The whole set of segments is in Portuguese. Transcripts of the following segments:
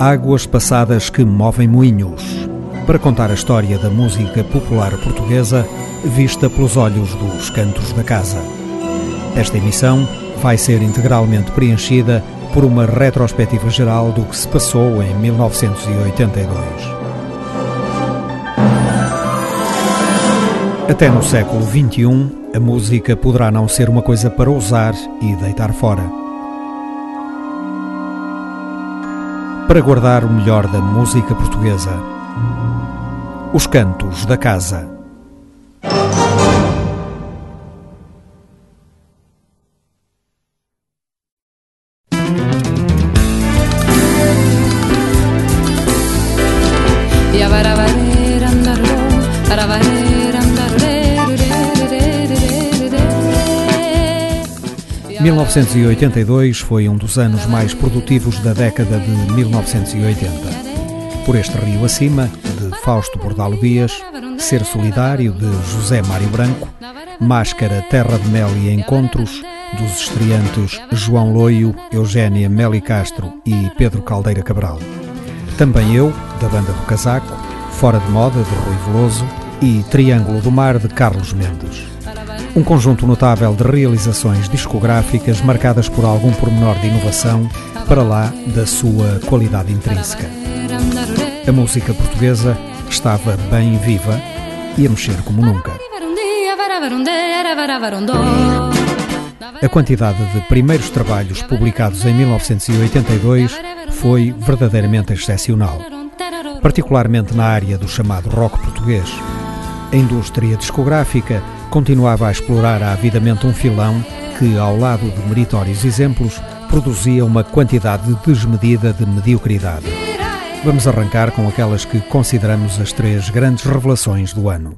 Águas passadas que movem moinhos. Para contar a história da música popular portuguesa vista pelos olhos dos cantos da casa. Esta emissão vai ser integralmente preenchida por uma retrospectiva geral do que se passou em 1982. Até no século XXI, a música poderá não ser uma coisa para usar e deitar fora. Para guardar o melhor da música portuguesa. Os Cantos da Casa. 1982 foi um dos anos mais produtivos da década de 1980. Por este rio acima, de Fausto Bordalo Dias, Ser Solidário, de José Mário Branco, Máscara, Terra de Mel e Encontros, dos estreantes João Loio, Eugénia Meli Castro e Pedro Caldeira Cabral. Também eu, da banda do Casaco, Fora de Moda, de Rui Veloso e Triângulo do Mar, de Carlos Mendes. Um conjunto notável de realizações discográficas marcadas por algum pormenor de inovação para lá da sua qualidade intrínseca. A música portuguesa estava bem viva e a mexer como nunca. A quantidade de primeiros trabalhos publicados em 1982 foi verdadeiramente excepcional, particularmente na área do chamado rock português. A indústria discográfica continuava a explorar avidamente um filão que, ao lado de meritórios exemplos, produzia uma quantidade desmedida de mediocridade. Vamos arrancar com aquelas que consideramos as três grandes revelações do ano.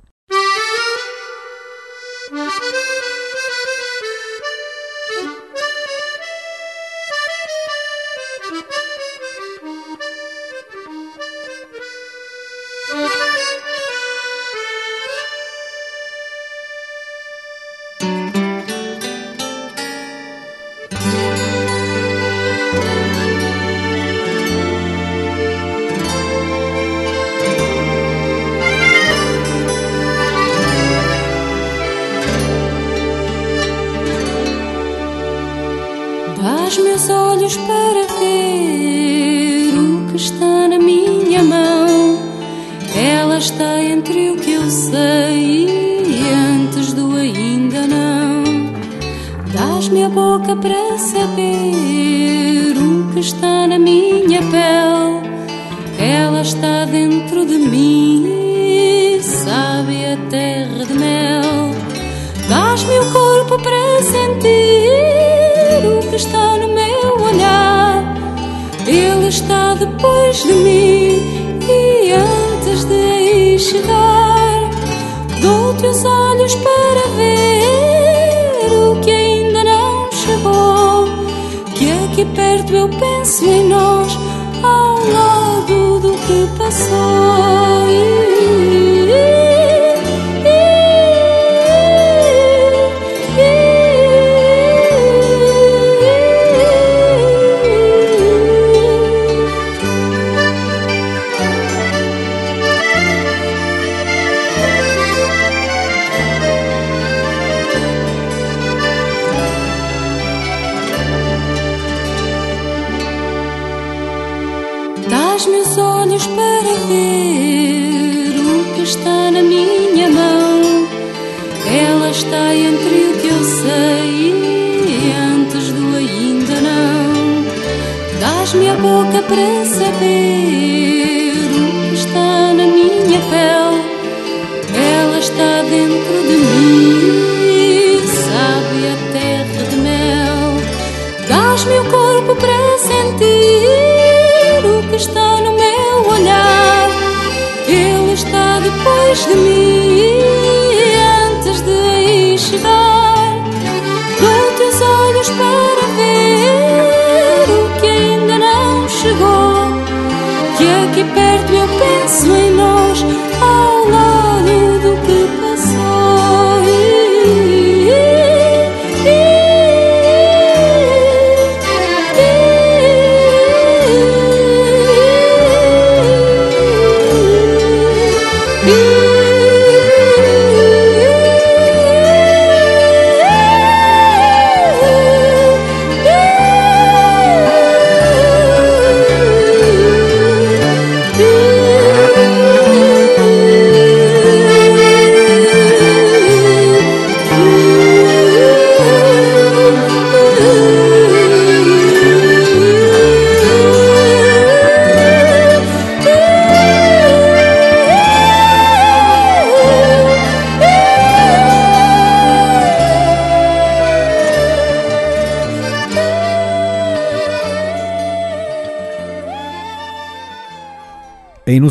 ver o que está na minha pele. Ela está dentro de mim, sabe a terra de mel. Dás-me o corpo para sentir o que está no meu olhar. Ele está depois de mim e antes de aí chegar, dou-te os olhos para eu penso em nós ao lado do que passou. para saber o que está na minha pele. Ela está dentro de mim, sabe a terra de mel. Dás-me o corpo para sentir o que está no meu olhar. Ele está depois de mim. aqui perto eu penso em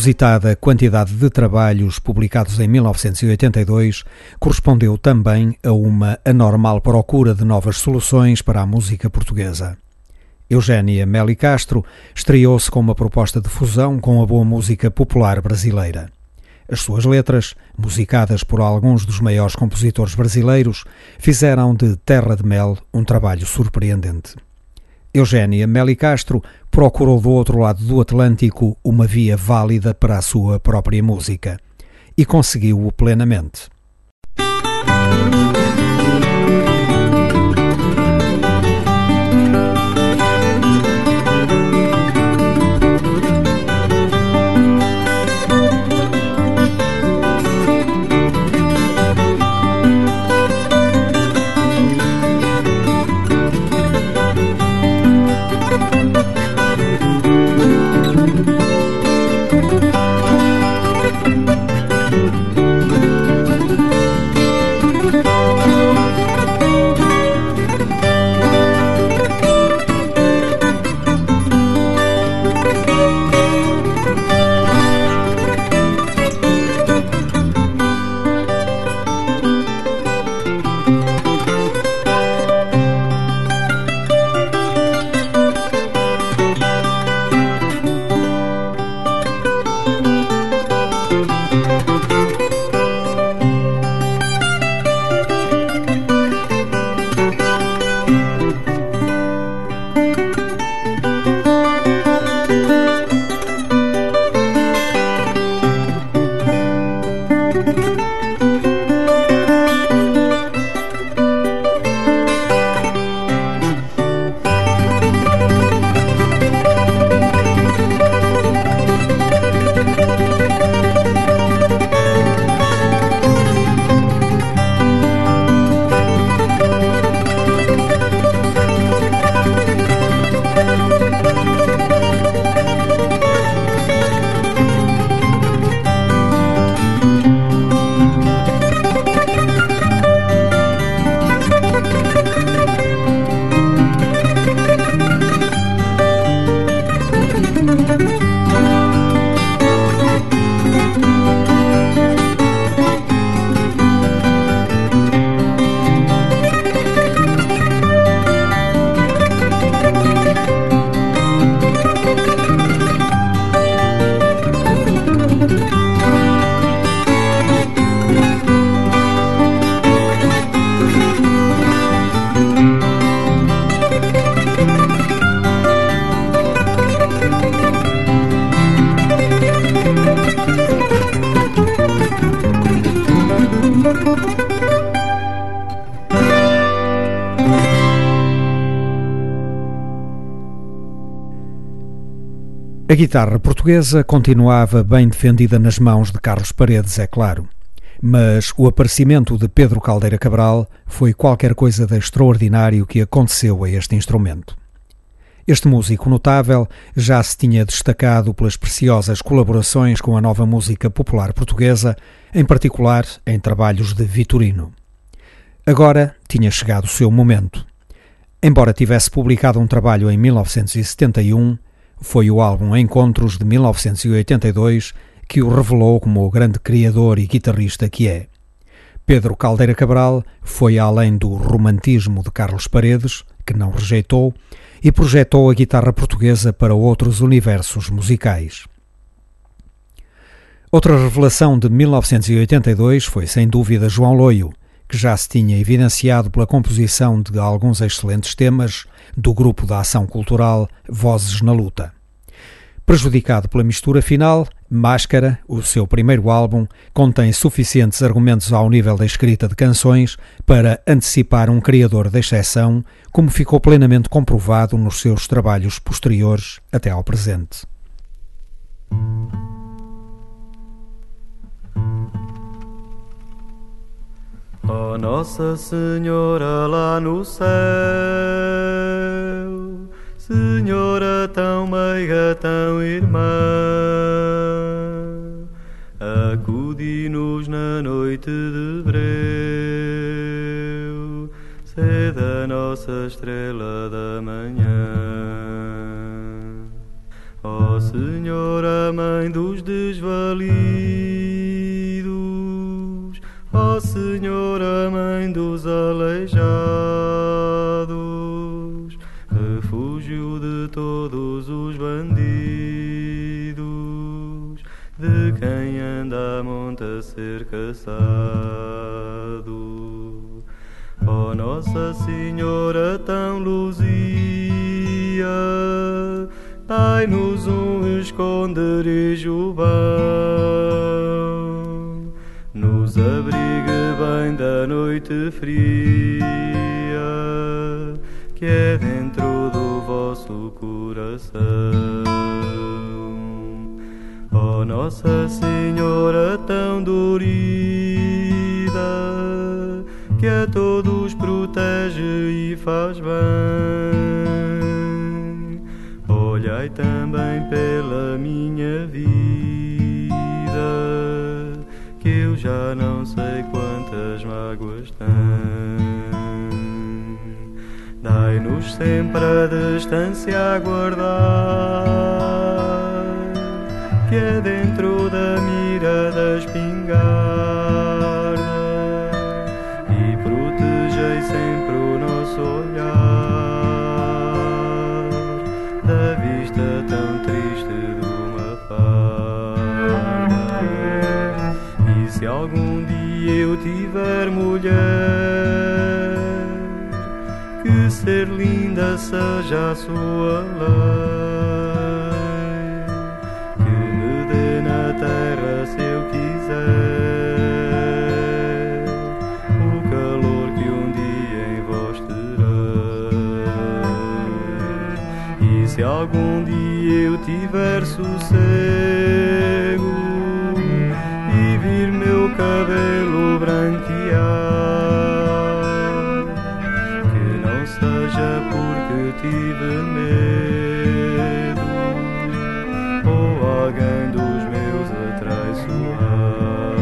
inusitada quantidade de trabalhos publicados em 1982 correspondeu também a uma anormal procura de novas soluções para a música portuguesa. Eugénia Meli Castro estreou-se com uma proposta de fusão com a boa música popular brasileira. As suas letras, musicadas por alguns dos maiores compositores brasileiros, fizeram de Terra de Mel um trabalho surpreendente. Eugénia Meli Castro procurou do outro lado do Atlântico uma via válida para a sua própria música e conseguiu-o plenamente. Guitarra portuguesa continuava bem defendida nas mãos de Carlos Paredes, é claro. Mas o aparecimento de Pedro Caldeira Cabral foi qualquer coisa de extraordinário que aconteceu a este instrumento. Este músico notável já se tinha destacado pelas preciosas colaborações com a nova música popular portuguesa, em particular em trabalhos de Vitorino. Agora tinha chegado o seu momento. Embora tivesse publicado um trabalho em 1971, foi o álbum Encontros de 1982 que o revelou como o grande criador e guitarrista que é. Pedro Caldeira Cabral foi além do romantismo de Carlos Paredes, que não rejeitou, e projetou a guitarra portuguesa para outros universos musicais. Outra revelação de 1982 foi sem dúvida João Loio, que já se tinha evidenciado pela composição de alguns excelentes temas do grupo da ação cultural Vozes na Luta. Prejudicado pela mistura final, Máscara, o seu primeiro álbum, contém suficientes argumentos ao nível da escrita de canções para antecipar um criador de exceção, como ficou plenamente comprovado nos seus trabalhos posteriores até ao presente. Oh Nossa Senhora lá no céu, Senhora tão meiga, tão irmã, acudi-nos na noite de breu, sede a nossa estrela da manhã. Oh Senhora, Mãe dos desvalidos, ó Senhora, Mãe dos aleijados, refúgio de todos os bandidos, de quem anda a monte a ser caçado. Ó Nossa Senhora tão luzia, dai-nos um esconderijo bom, noite fria, que é dentro do vosso coração. Ó Nossa Senhora tão dorida, que a todos protege e faz bem olhai também pela minha vida, já não sei quantas mágoas tenho. Dai-nos sempre a distância a guardar, que é dentro da mira da espingarda, e protegei sempre o nosso olhar. Se algum dia eu tiver mulher, que ser linda seja a sua lei, que me dê na terra se eu quiser o calor que um dia em vós terei. E se algum dia eu tiver sossego cabelo branquear, que não seja porque tive medo ou alguém dos meus atraiçoar.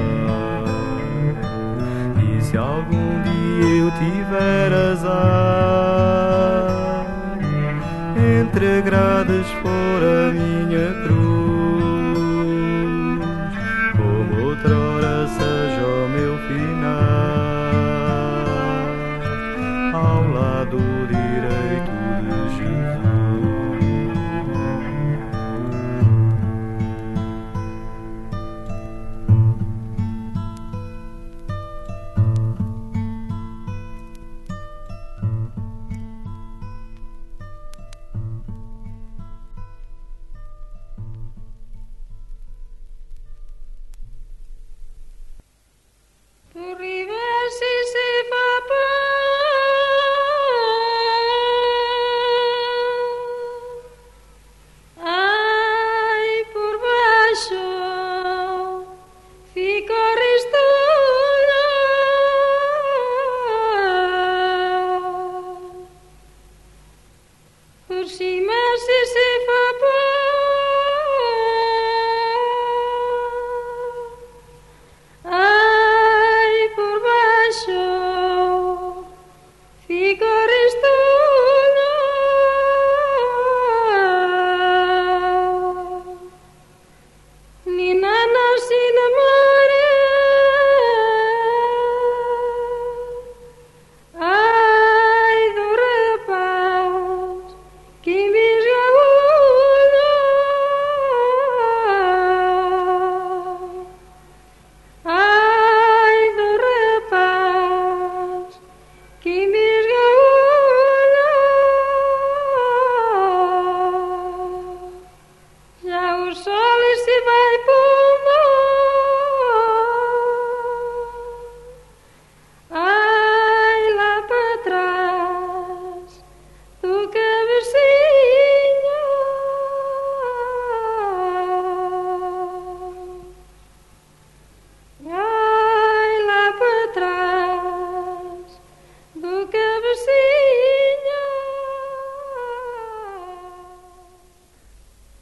E se algum dia eu tiver azar entre grades for a minha cruz,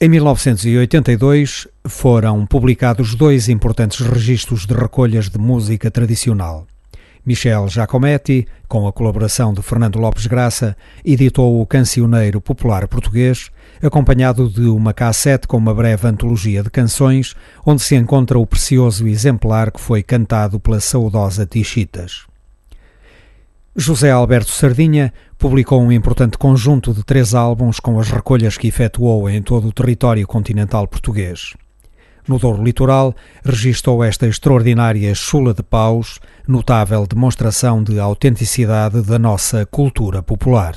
Em 1982 foram publicados dois importantes registros de recolhas de música tradicional. Michel Giacometti, com a colaboração de Fernando Lopes Graça, editou o Cancioneiro Popular Português, acompanhado de uma cassete com uma breve antologia de canções, onde se encontra o precioso exemplar que foi cantado pela saudosa Tichitas. José Alberto Sardinha publicou um importante conjunto de três álbuns com as recolhas que efetuou em todo o território continental português no Douro Litoral, registou esta extraordinária chula de paus, notável demonstração de autenticidade da nossa cultura popular.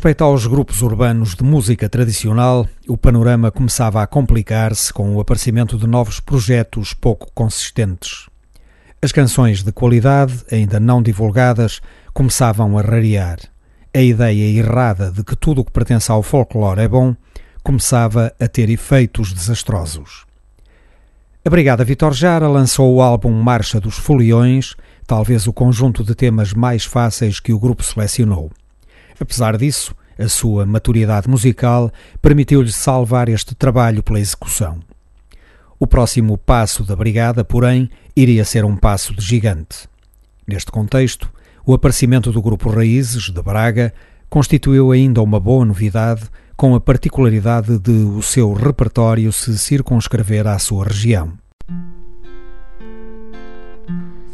Respeita aos grupos urbanos de música tradicional, o panorama começava a complicar-se com o aparecimento de novos projetos pouco consistentes. As canções de qualidade, ainda não divulgadas, começavam a rarear. A ideia errada de que tudo o que pertence ao folclore é bom começava a ter efeitos desastrosos. A Brigada Vitor Jara lançou o álbum Marcha dos Foliões, talvez o conjunto de temas mais fáceis que o grupo selecionou. Apesar disso, a sua maturidade musical permitiu-lhe salvar este trabalho pela execução. O próximo passo da Brigada, porém, iria ser um passo de gigante. Neste contexto, o aparecimento do Grupo Raízes, de Braga, constituiu ainda uma boa novidade com a particularidade de o seu repertório se circunscrever à sua região.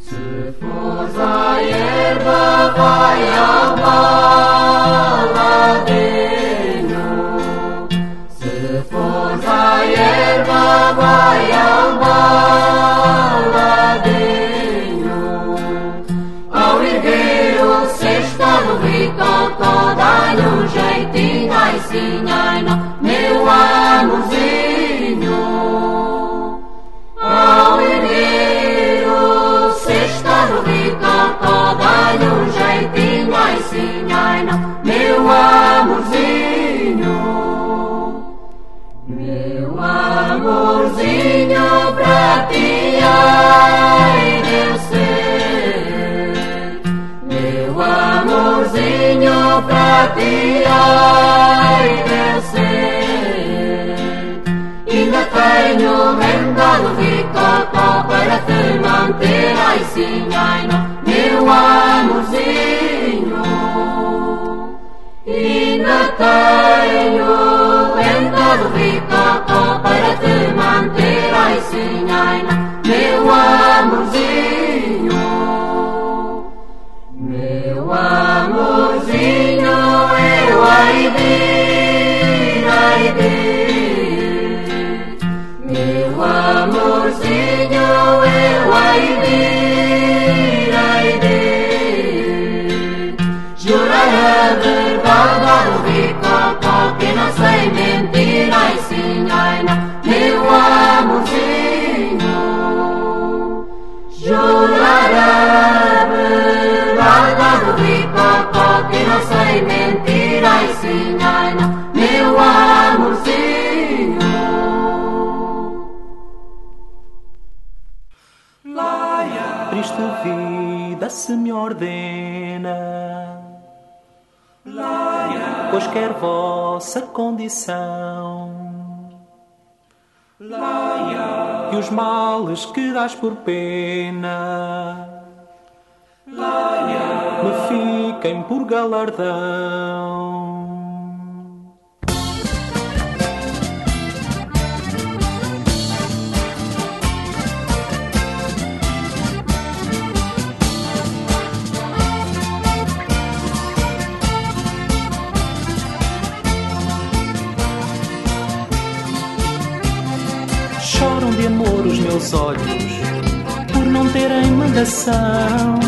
Se fores à erva, vai ai eu sei. Meu amorzinho pra ti, ai eu sei. Ainda tenho renda do ricocó para te manter, ai sim, ai meu amorzinho. Ainda tenho renda do ricocó para te manter, ai sim, ai não, meu amorzinho. Meu amorzinho, eu ai de, ai de. Meu amorzinho, eu ai de, se me ordena, pois quer vossa condição. E os males que dás por pena me fiquem por galardão. Meus olhos por não terem mandação.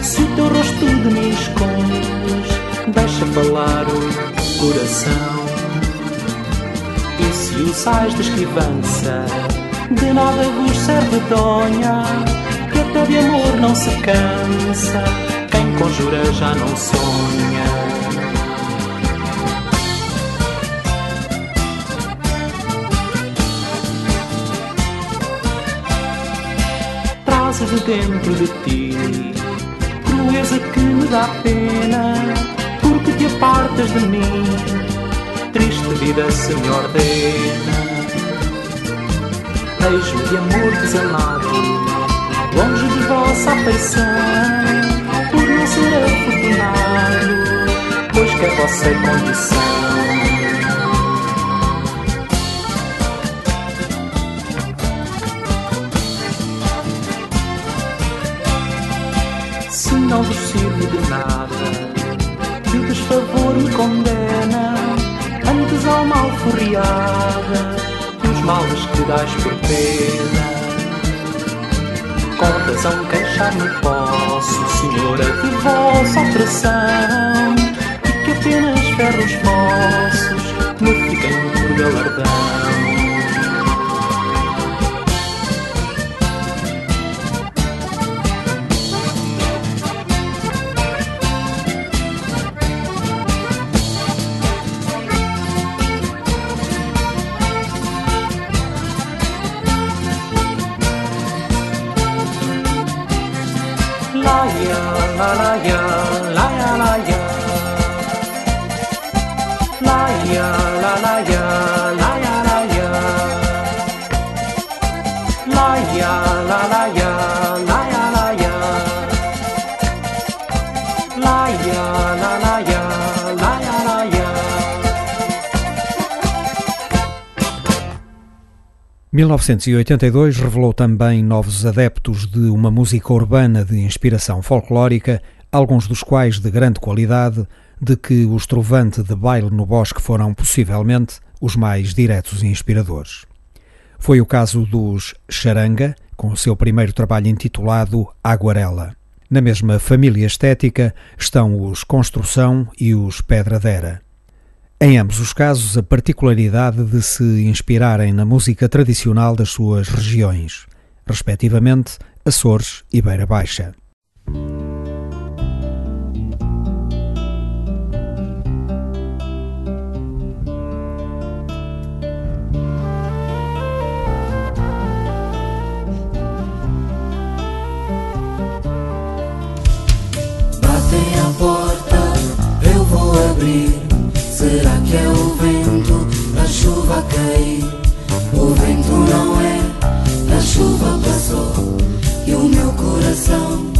Se o teu rosto de mim escondes, deixa falar o coração. E se usais de esquivança, de nada vos serve donha, que até de amor não se cansa. Quem conjura já não sonha. De dentro de ti. Crueza que me dá pena porque te apartas de mim. Triste vida se me ordena Beijo de amor desamado longe de vossa afeição. Por não ser afortunado pois que é vossa condição não vos sirvo de nada, que o desfavor me condena, antes ao mal furriada, que os males que dás por pena. Com razão queixar-me posso, senhora, de vossa opressão, e que apenas ferros vossos me fiquem por galardão. 1982 revelou também novos adeptos de uma música urbana de inspiração folclórica, alguns dos quais de grande qualidade, de que os Trovante de Baile no Bosque foram possivelmente os mais diretos e inspiradores. Foi o caso dos Charanga, com o seu primeiro trabalho intitulado Aguarela. Na mesma família estética estão os Construção e os Pedradera. Em ambos os casos, a particularidade de se inspirarem na música tradicional das suas regiões, respectivamente Açores e Beira Baixa. Batem à porta, eu vou abrir. É o vento, a chuva a cair? O vento não é, a chuva passou e o meu coração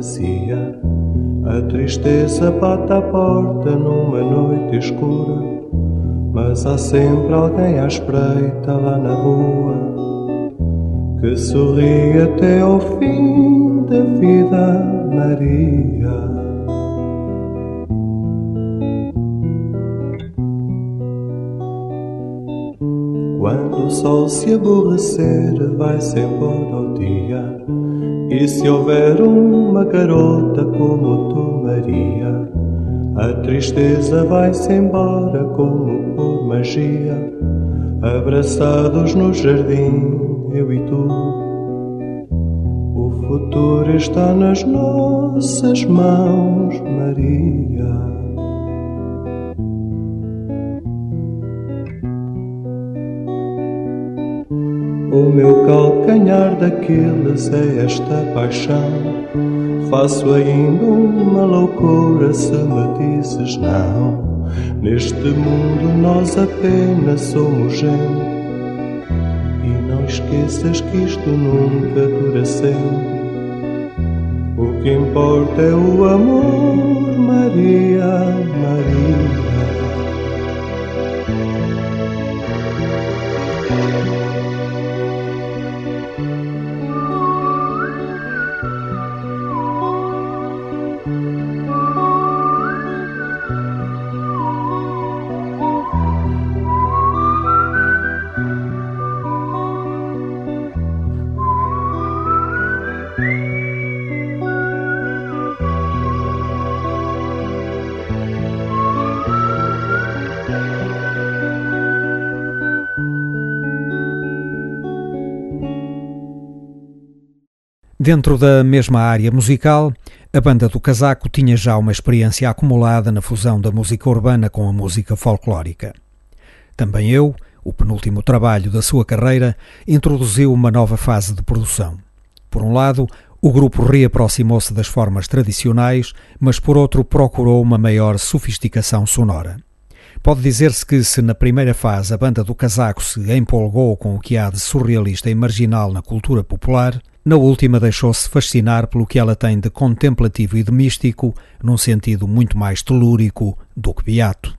a fantasia. A tristeza bate à porta numa noite escura. Mas há sempre alguém à espreita lá na rua que sorri até ao fim da vida, Maria. Quando o sol se aborrecer, vai-se embora o dia. E se houver uma garota como tu, Maria, a tristeza vai-se embora como por magia. Abraçados no jardim, eu e tu. O futuro está nas nossas mãos, Maria. Caminhar daqueles é esta paixão. Faço ainda uma loucura se me dizes não. Neste mundo nós apenas somos gente. E não esqueças que isto nunca dura sempre. O que importa é o amor, Maria, Maria. Dentro da mesma área musical, a banda do Casaco tinha já uma experiência acumulada na fusão da música urbana com a música folclórica. Também eu, o penúltimo trabalho da sua carreira, introduziu uma nova fase de produção. Por um lado, o grupo reaproximou-se das formas tradicionais, mas por outro procurou uma maior sofisticação sonora. Pode dizer-se que, se na primeira fase a banda do casaco se empolgou com o que há de surrealista e marginal na cultura popular, na última, deixou-se fascinar pelo que ela tem de contemplativo e de místico, num sentido muito mais telúrico do que beato.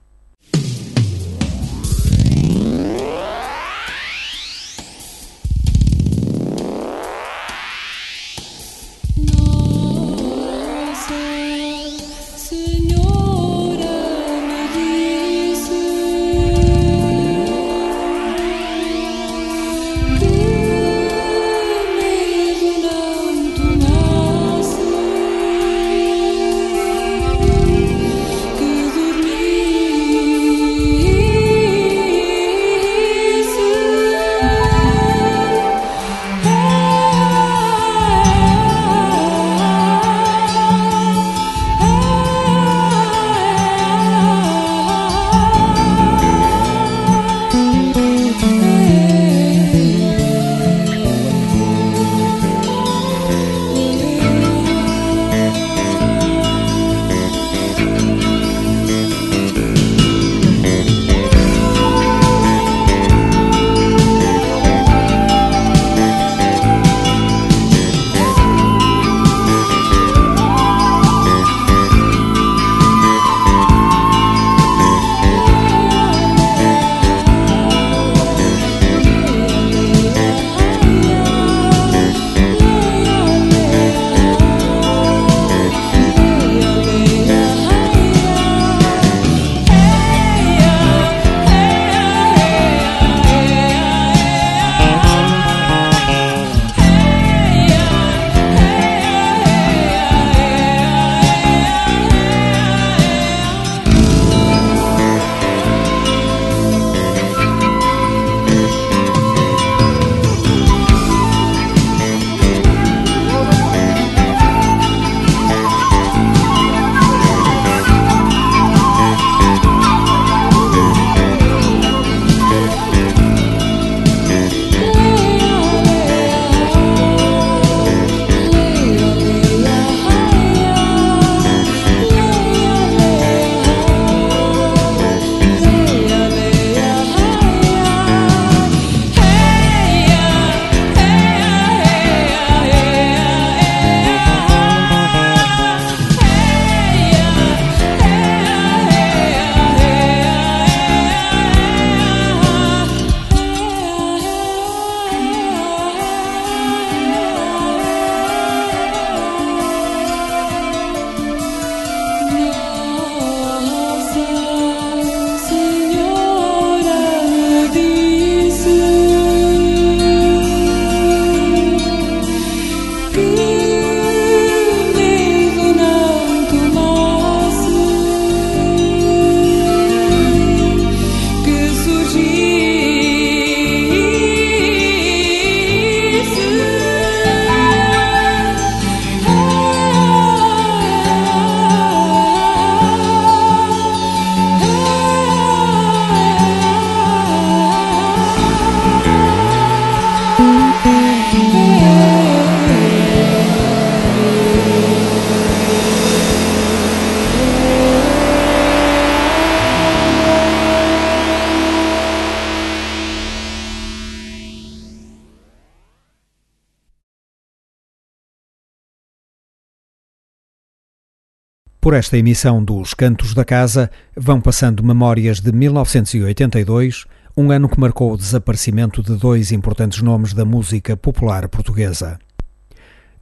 Por esta emissão dos Cantos da Casa vão passando memórias de 1982, um ano que marcou o desaparecimento de dois importantes nomes da música popular portuguesa.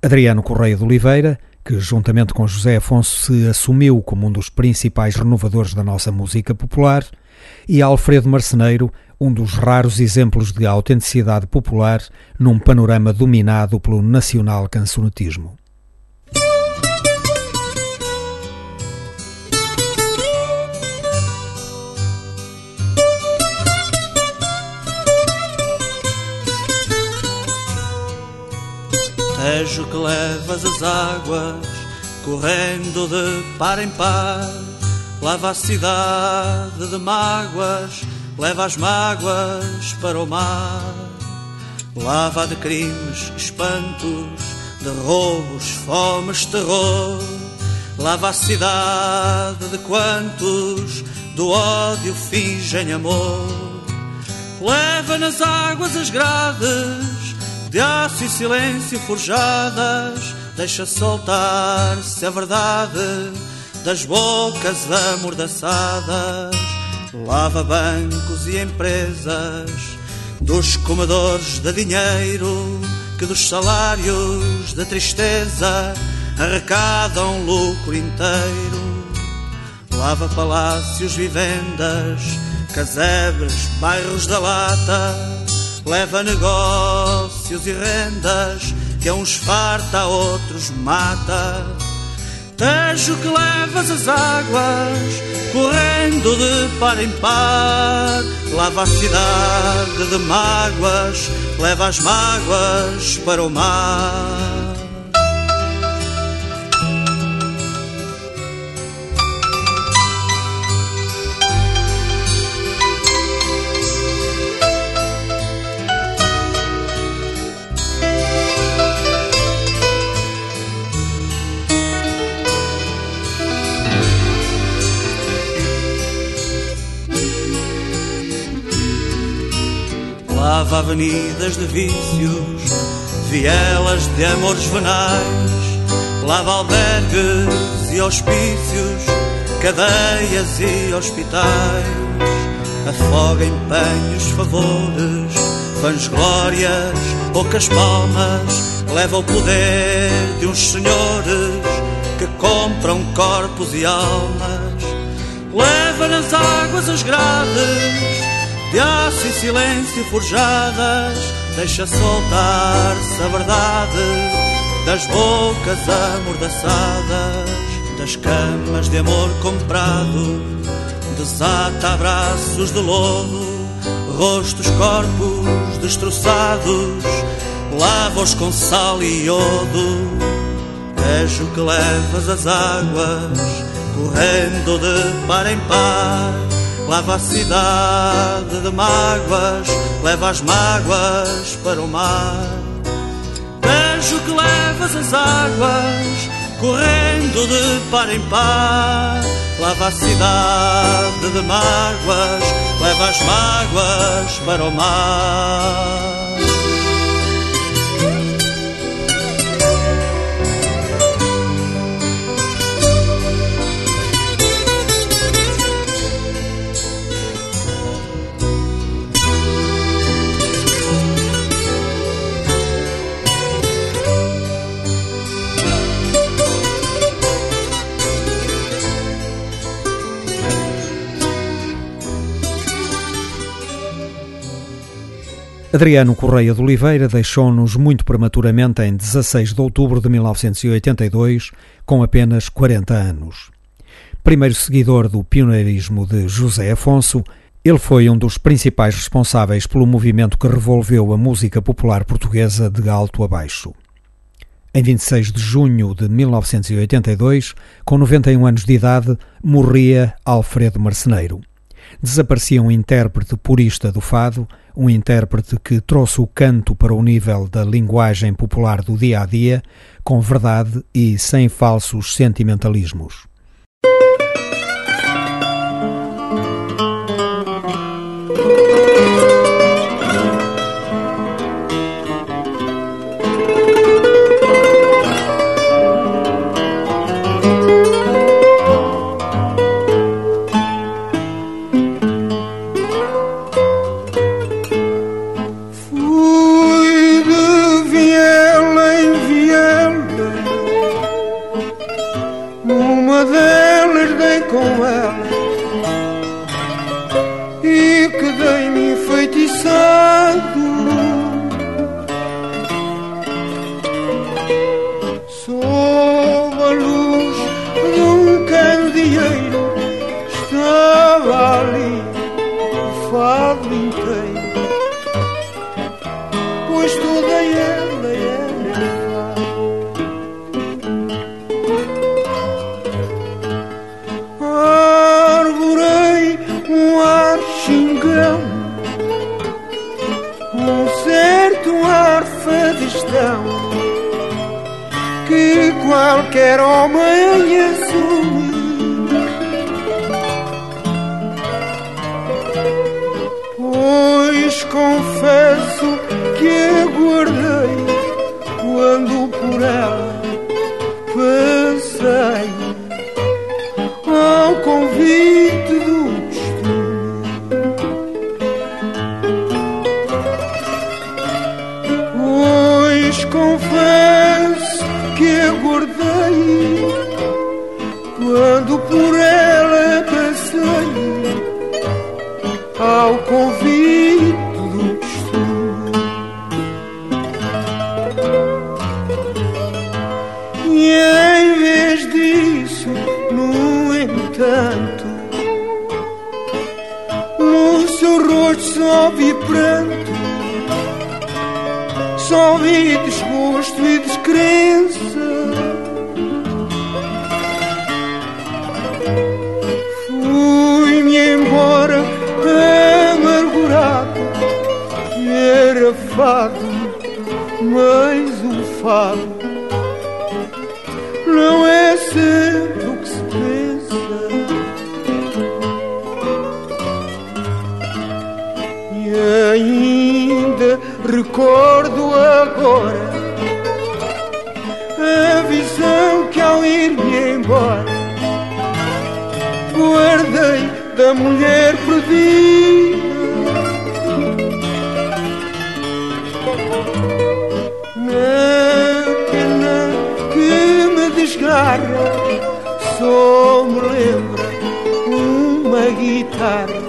Adriano Correia de Oliveira, que juntamente com José Afonso se assumiu como um dos principais renovadores da nossa música popular, e Alfredo Marceneiro, um dos raros exemplos de autenticidade popular num panorama dominado pelo nacional cancionetismo. Tejo que levas as águas correndo de par em par, lava a cidade de mágoas, leva as mágoas para o mar, lava de crimes, espantos, de roubos, fomes, terror, lava a cidade de quantos do ódio fingem amor, leva nas águas as grades de aço e silêncio forjadas, deixa soltar-se a verdade das bocas amordaçadas, lava bancos e empresas dos comedores de dinheiro que dos salários de tristeza arrecadam lucro inteiro. Lava palácios, vivendas, casebres, bairros da lata leva negócios e rendas que a uns farta, a outros mata. Tejo que levas as águas correndo de par em par, lava a cidade de mágoas, leva as mágoas para o mar. Lava avenidas de vícios, vielas de amores venais, lava albergues e hospícios, cadeias e hospitais, afoga empenhos, favores, vãs glórias, poucas palmas, leva o poder de uns senhores que compram corpos e almas, leva nas águas as grades de aço e silêncio forjadas, deixa soltar-se a verdade das bocas amordaçadas, das camas de amor comprado, desata abraços de lodo, rostos, corpos destroçados, lava-os com sal e iodo, vejo que levas as águas, correndo de par em par Lava a cidade de mágoas, leva as mágoas para o mar. Vejo que levas as águas, correndo de par em par. Lava a cidade de mágoas, leva as mágoas para o mar. Adriano Correia de Oliveira deixou-nos muito prematuramente em 16 de outubro de 1982, com apenas 40 anos. Primeiro seguidor do pioneirismo de José Afonso, ele foi um dos principais responsáveis pelo movimento que revolveu a música popular portuguesa de alto a baixo. Em 26 de junho de 1982, com 91 anos de idade, morria Alfredo Marceneiro desaparecia um intérprete purista do fado, um intérprete que trouxe o canto para o nível da linguagem popular do dia a dia, com verdade e sem falsos sentimentalismos. Oh. solidão que qualquer homem assume. Pois confesso que aguardei. fala não é sempre o que se pensa. E ainda recordo agora a visão que ao ir-me embora guardei da mulher perdida. Não guitarra só me lembra uma guitarra.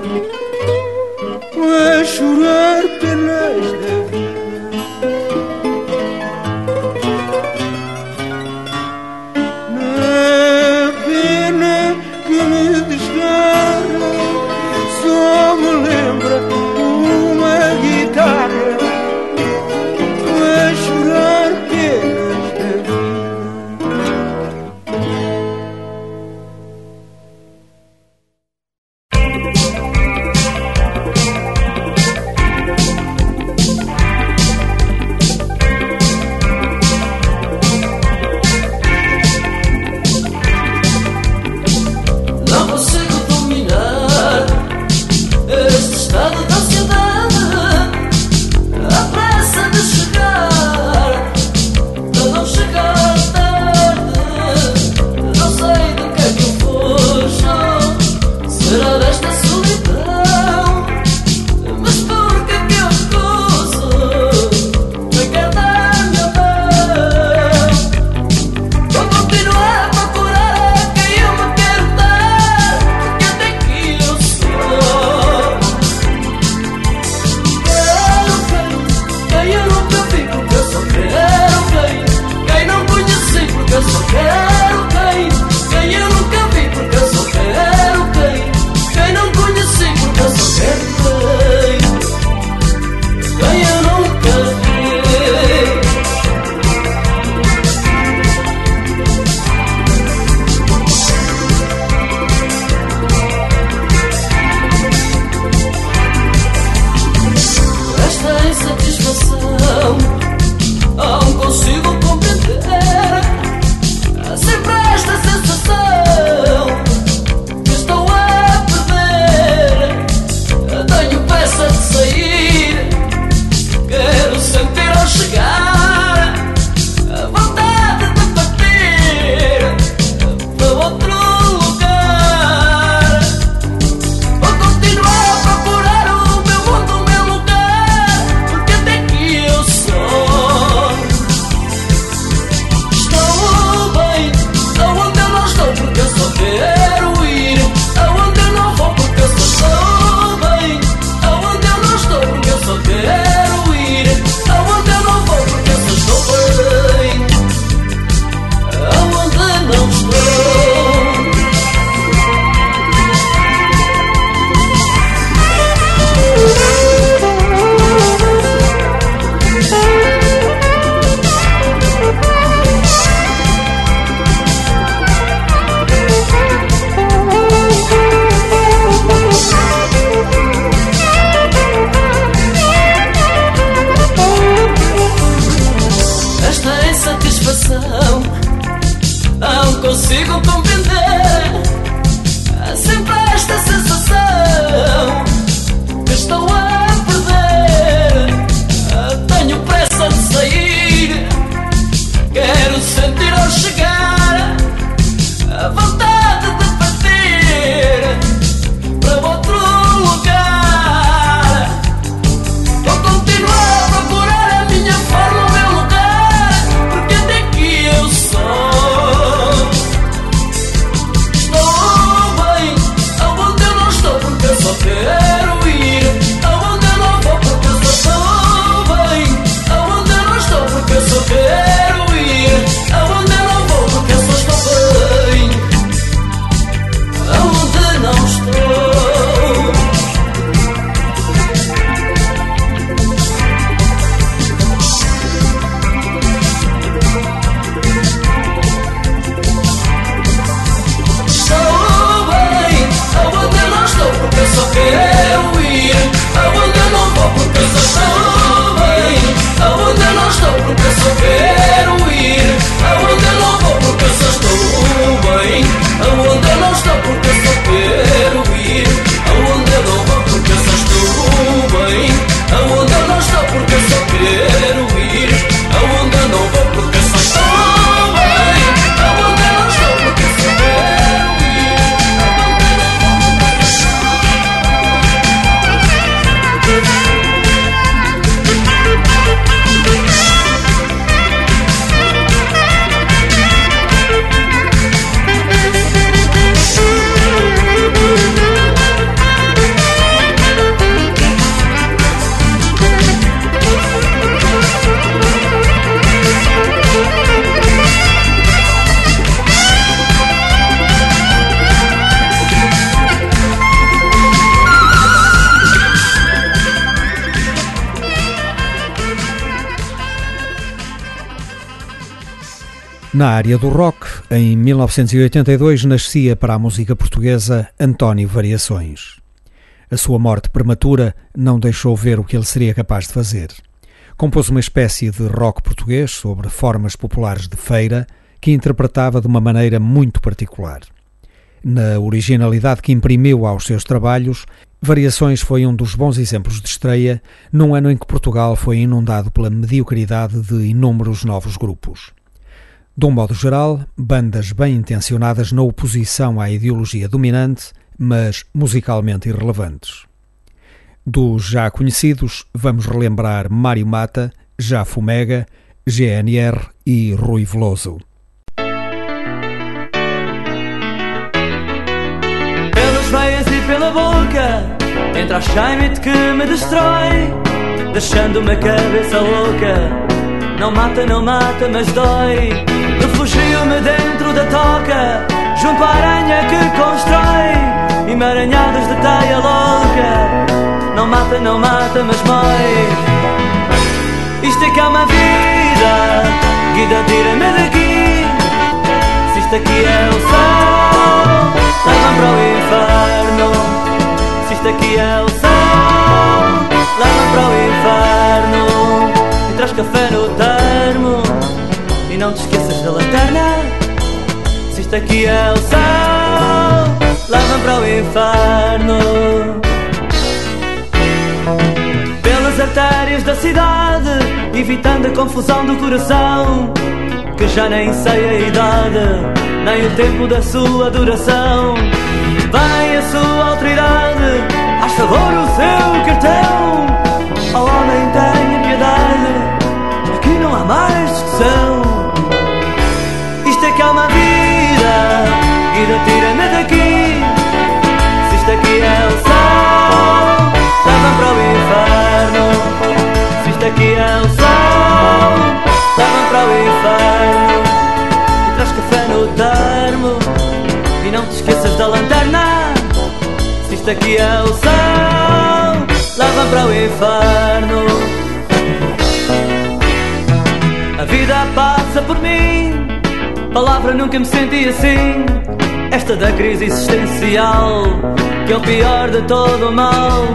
Área do rock, em 1982 nascia para a música portuguesa António Variações. A sua morte prematura não deixou ver o que ele seria capaz de fazer. Compôs uma espécie de rock português sobre formas populares de feira que interpretava de uma maneira muito particular. Na originalidade que imprimiu aos seus trabalhos, Variações foi um dos bons exemplos de estreia num ano em que Portugal foi inundado pela mediocridade de inúmeros novos grupos. De um modo geral, bandas bem intencionadas na oposição à ideologia dominante mas musicalmente irrelevantes. Dos já conhecidos, vamos relembrar Mário Mata, Já Fumega, GNR e Rui Veloso. Pelas veias e pela boca, entra a Scheinit que me destrói, deixando-me a cabeça louca. Não mata, não mata, mas dói. Dentro da toca, junto à aranha que constrói emaranhadas de teia louca. Não mata, não mata, mas morre. Isto é que é uma vida, guida, tira-me daqui. Se isto aqui é o céu, leva-me para o inferno. Se isto aqui é o céu, leva-me para o inferno. E traz café no termo, não te esqueças da lanterna. Se isto aqui é o céu leva para o inferno. Pelas artérias da cidade, evitando a confusão do coração, que já nem sei a idade, nem o tempo da sua duração. Vem a sua autoridade, faz favor o seu cartão. Ao homem tenha piedade, aqui não há mais discussão. Isto que é uma vida, vida tira-me daqui aqui é o céu, leva para o inferno. Se isto aqui é o céu, leva para o inferno. E traz café no termo, e não te esqueças da lanterna. Se isto aqui é o céu, leva para o inferno. A vida passa por mim, palavra nunca me senti assim. Esta da crise existencial que é o pior de todo o mal.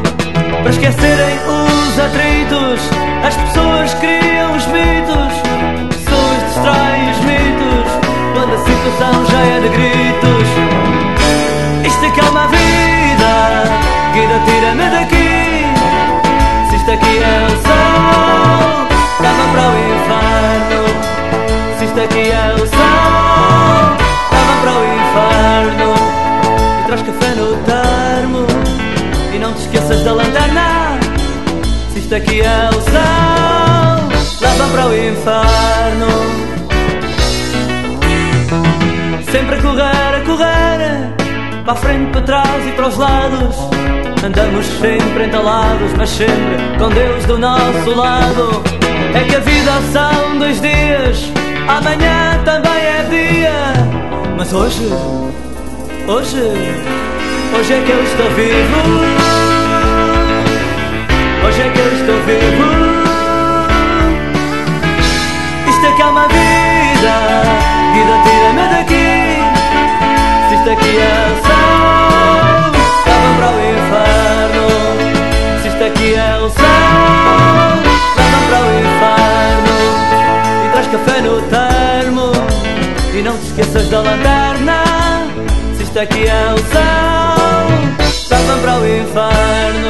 Para esquecerem os atritos, as pessoas criam os mitos, pessoas distraem os mitos, quando a situação já é de gritos. Isto é que é uma vida, guida, tira-me daqui. Se isto aqui é o céu, leva para o inferno. Isto aqui é o céu, leva para o inferno. E traz café no terra esqueças da lanterna. Se isto aqui é o céu, leva para o inferno. Sempre a correr, a correr, para a frente, para trás e para os lados. Andamos sempre entalados, mas sempre com Deus do nosso lado. É que a vida são dois dias, amanhã também é dia. Mas hoje, hoje, hoje é que eu estou vivo. Hoje é que eu estou vivo. Isto é que é uma vida. Vida tira-me daqui. Se isto aqui é o céu Leva para o inferno. Se isto aqui é o céu Leva para o inferno traz café no termo. E não te esqueças da lanterna Se isto aqui é o céu. Leva para o inferno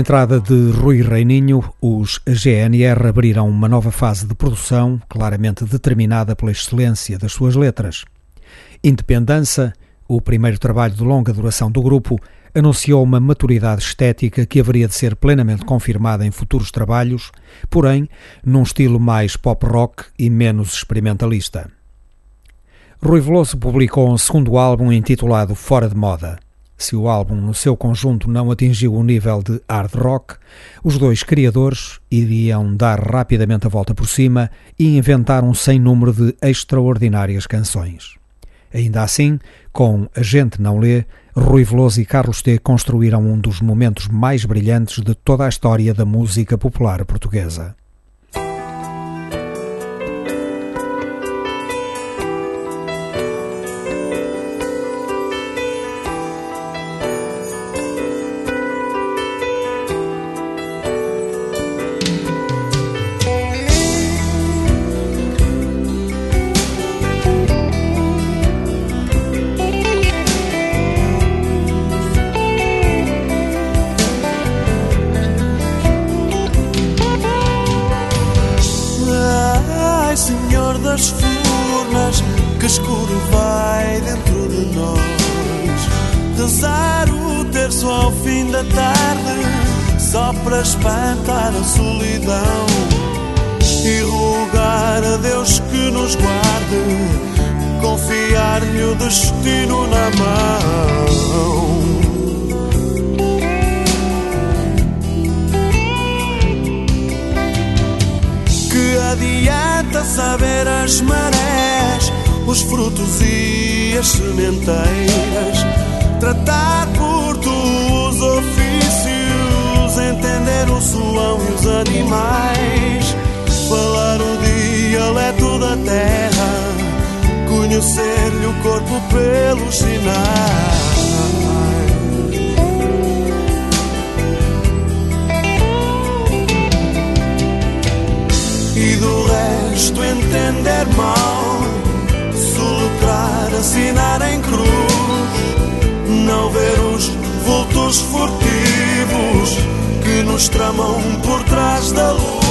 entrada de Rui Reininho, os GNR abriram uma nova fase de produção, claramente determinada pela excelência das suas letras. Independência, o primeiro trabalho de longa duração do grupo, anunciou uma maturidade estética que haveria de ser plenamente confirmada em futuros trabalhos, porém num estilo mais pop rock e menos experimentalista. Rui Veloso publicou um segundo álbum intitulado Fora de Moda. Se o álbum no seu conjunto não atingiu o nível de hard rock, os dois criadores iriam dar rapidamente a volta por cima e inventar um sem número de extraordinárias canções. Ainda assim, com A Gente Não Lê, Rui Veloso e Carlos T construíram um dos momentos mais brilhantes de toda a história da música popular portuguesa. vencer-lhe o corpo pelos sinais. E do resto entender mal, soletrar, assinar em cruz, não ver os vultos furtivos que nos tramam por trás da luz.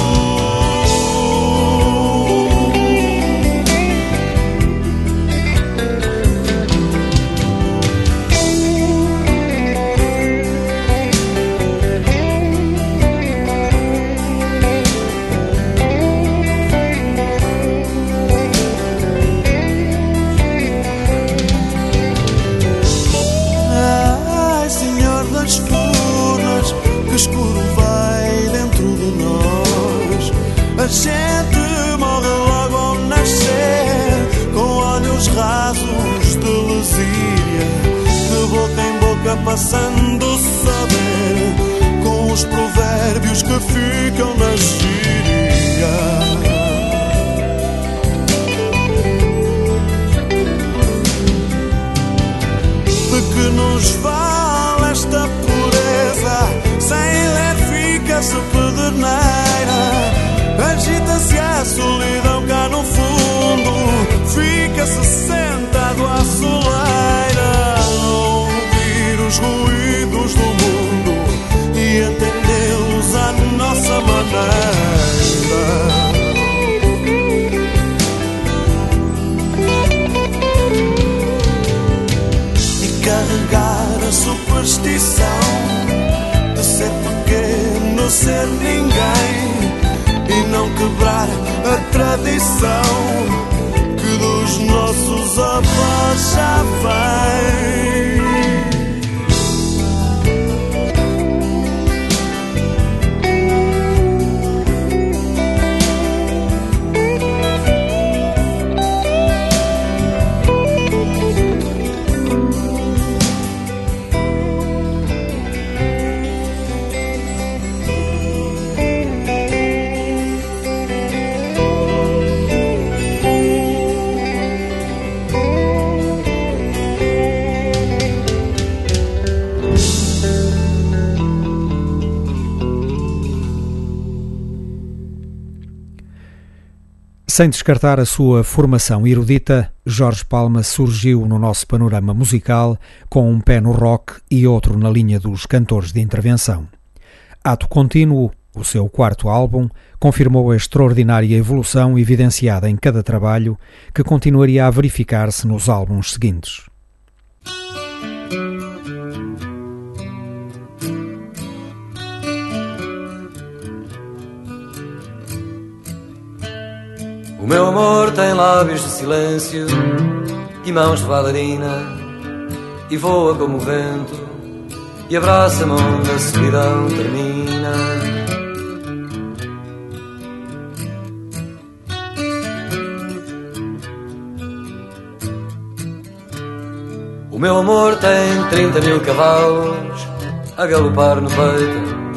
passando saber com os provérbios que ficam nas de ser pequeno, ser ninguém e não quebrar a tradição que dos nossos avós já vem. Sem descartar a sua formação erudita, Jorge Palma surgiu no nosso panorama musical com um pé no rock e outro na linha dos cantores de intervenção. Ato Contínuo, o seu quarto álbum, confirmou a extraordinária evolução evidenciada em cada trabalho, que continuaria a verificar-se nos álbuns seguintes. O meu amor tem lábios de silêncio e mãos de bailarina e voa como o vento e abraça-me onde a solidão termina. O meu amor tem 30 mil cavalos a galopar no peito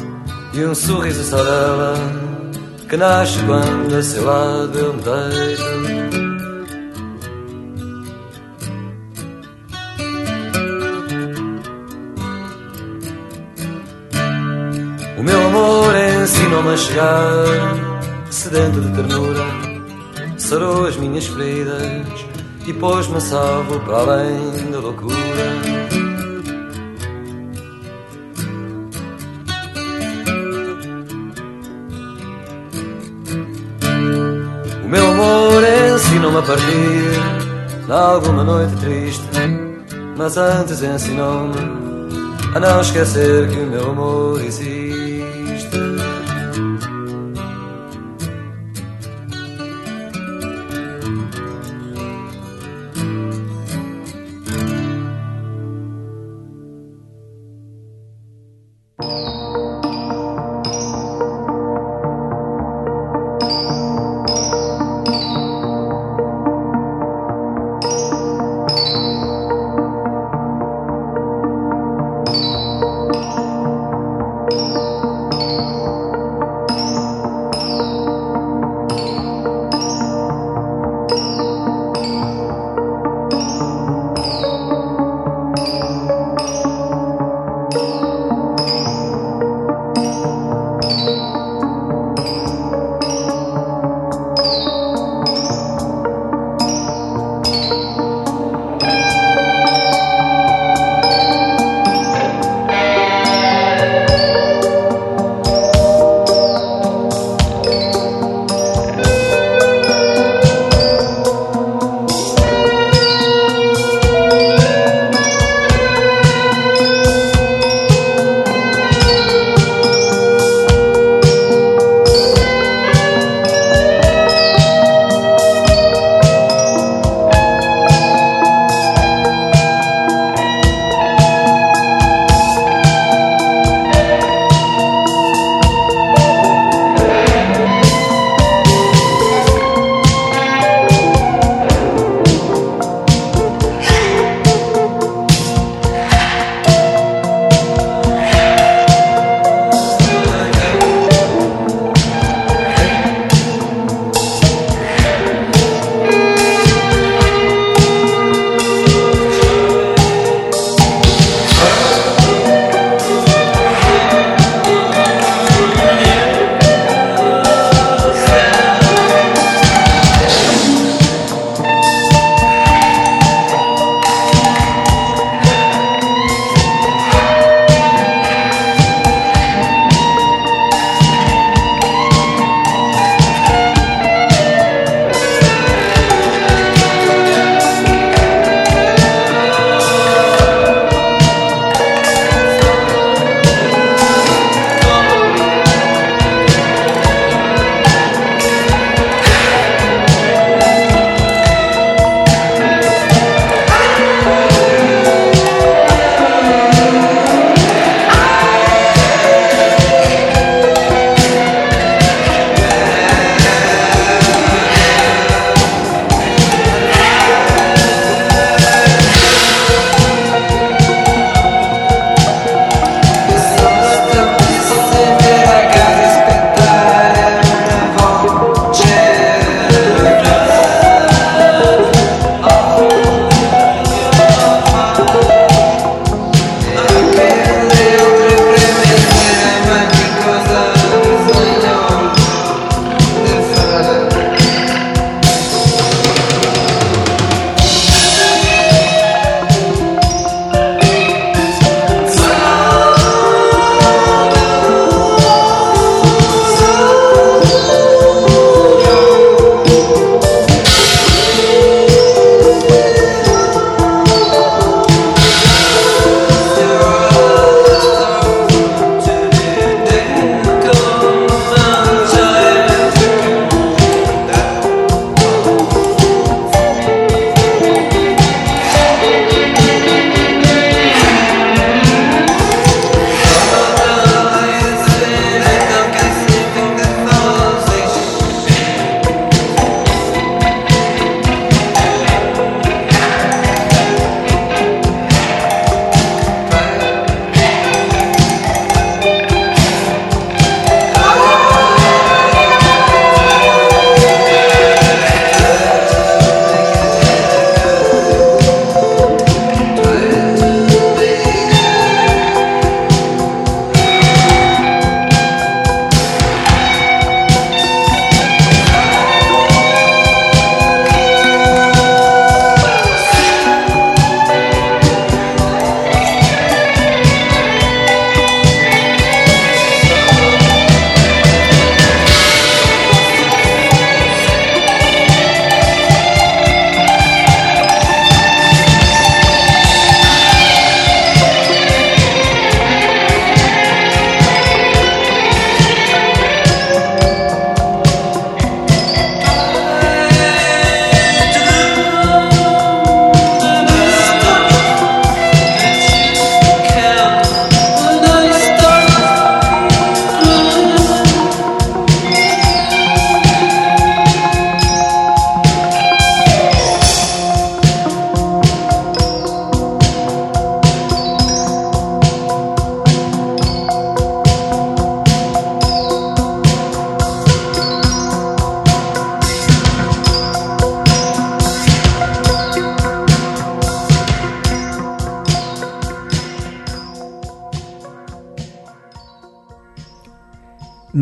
e um sorriso só dela que nasce quando a lado eu me deito. O meu amor ensinou-me a chegar, sedento de ternura, sarou as minhas feridas e pôs-me salvo para além da loucura. Partir alguma noite triste, mas antes ensinou-me a não esquecer que o meu amor existe.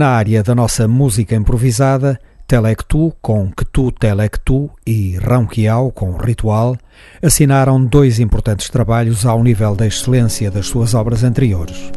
Na área da nossa música improvisada, Telectu com Que Tu Telectu e Ronquial com Ritual assinaram dois importantes trabalhos ao nível da excelência das suas obras anteriores.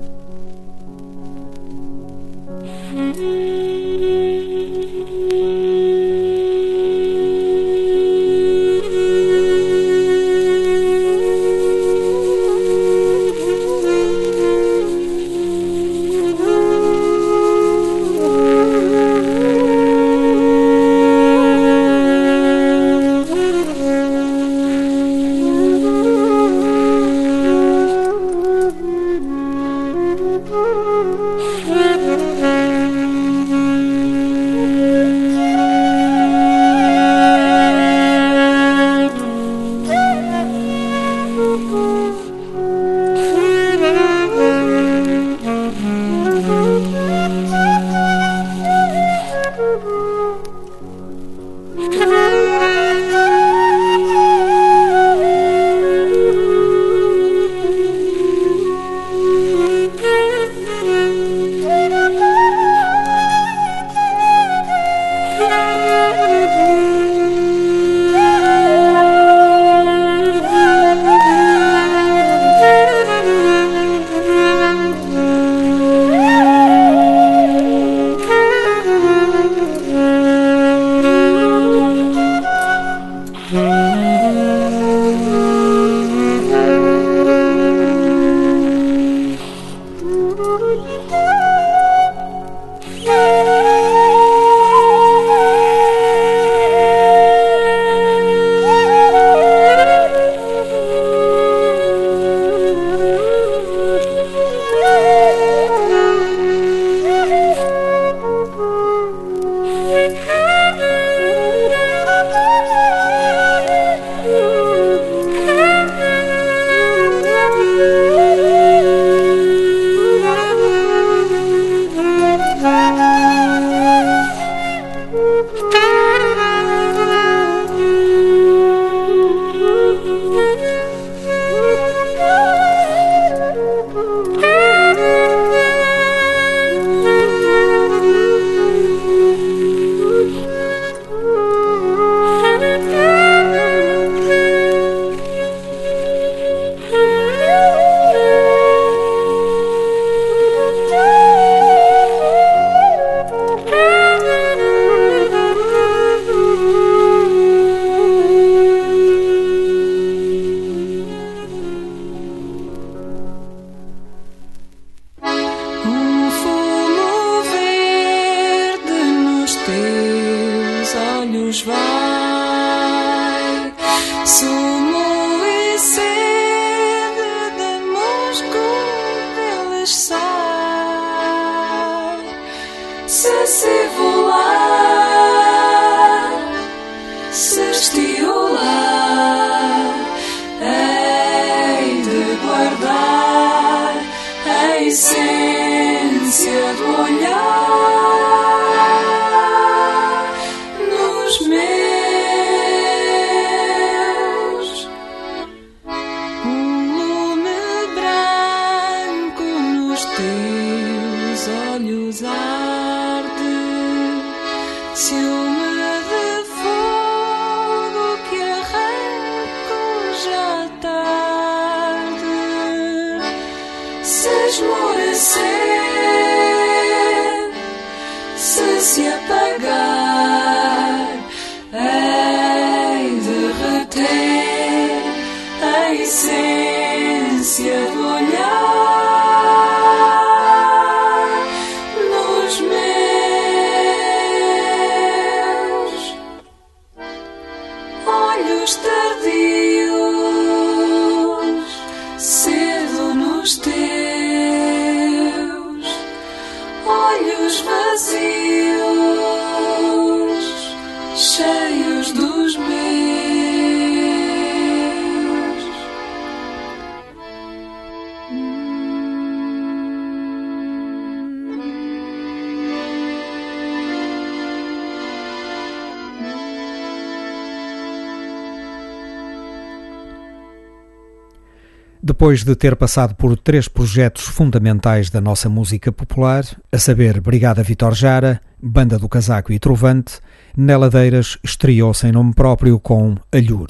Depois de ter passado por três projetos fundamentais da nossa música popular, a saber Brigada Vitor Jara, Banda do Casaco e Trovante, Neladeiras estreou-se em nome próprio com Alhur.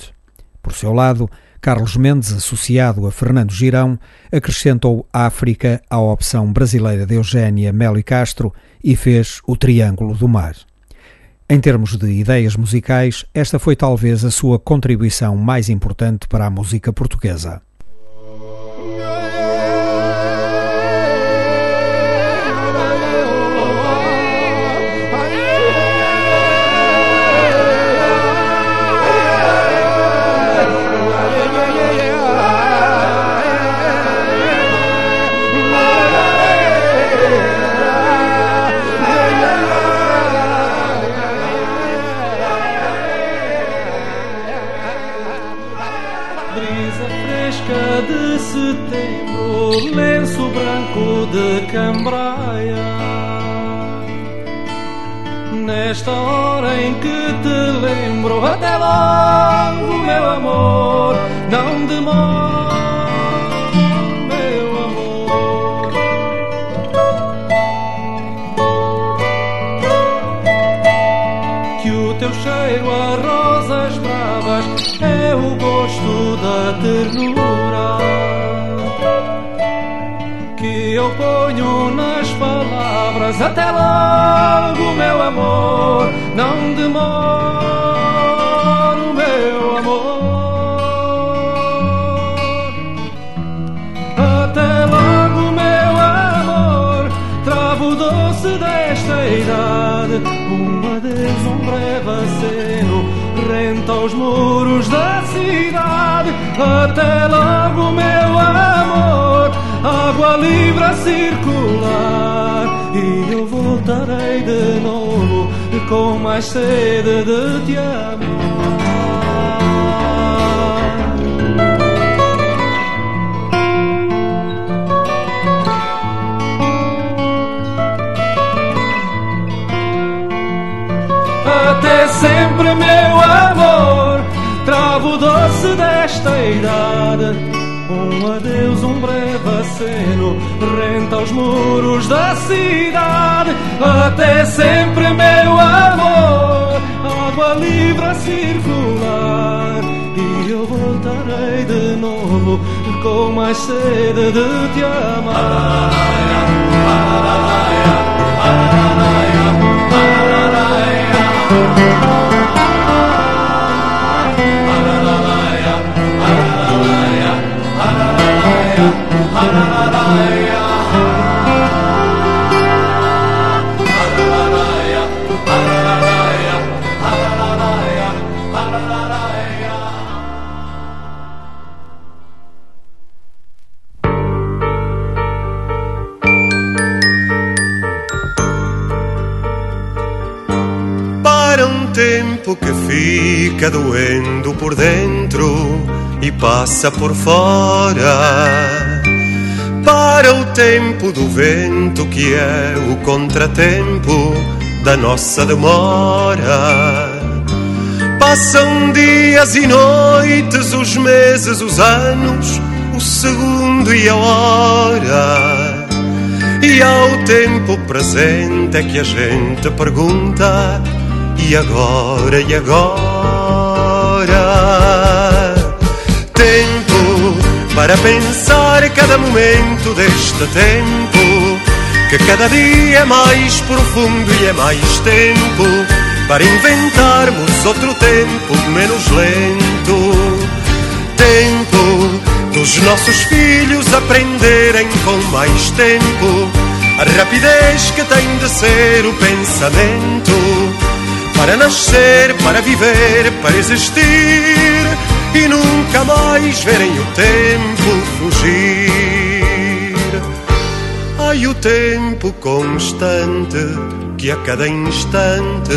Por seu lado, Carlos Mendes, associado a Fernando Girão, acrescentou África à opção brasileira de Eugénia Melo e Castro e fez o Triângulo do Mar. Em termos de ideias musicais, esta foi talvez a sua contribuição mais importante para a música portuguesa. Ternura eu ponho nas palavras. Até logo, meu amor, não demoro, meu amor. Até logo, meu amor, travo doce desta idade. Um um breve aceno, renta os muros da cidade. Até logo, meu amor água livre a circular e eu voltarei de novo com mais sede de te amar. Até sempre, meu amor, um adeus, um breve aceno, renta os muros da cidade. Até sempre, meu amor, água livre a circular. E eu voltarei de novo com mais sede de te amar. Para um tempo que fica doendo por dentro e passa por fora para o tempo do vento que é o contratempo da nossa demora. Passam dias e noites, os meses, os anos, o segundo e a hora. E ao tempo presente é que a gente pergunta: e agora, e agora? Para pensar cada momento deste tempo, que cada dia é mais profundo e é mais tempo para inventarmos outro tempo menos lento. Tempo dos nossos filhos aprenderem com mais tempo a rapidez que tem de ser o pensamento para nascer, para viver, para existir e nunca mais verem o tempo fugir. Ai, o tempo constante que a cada instante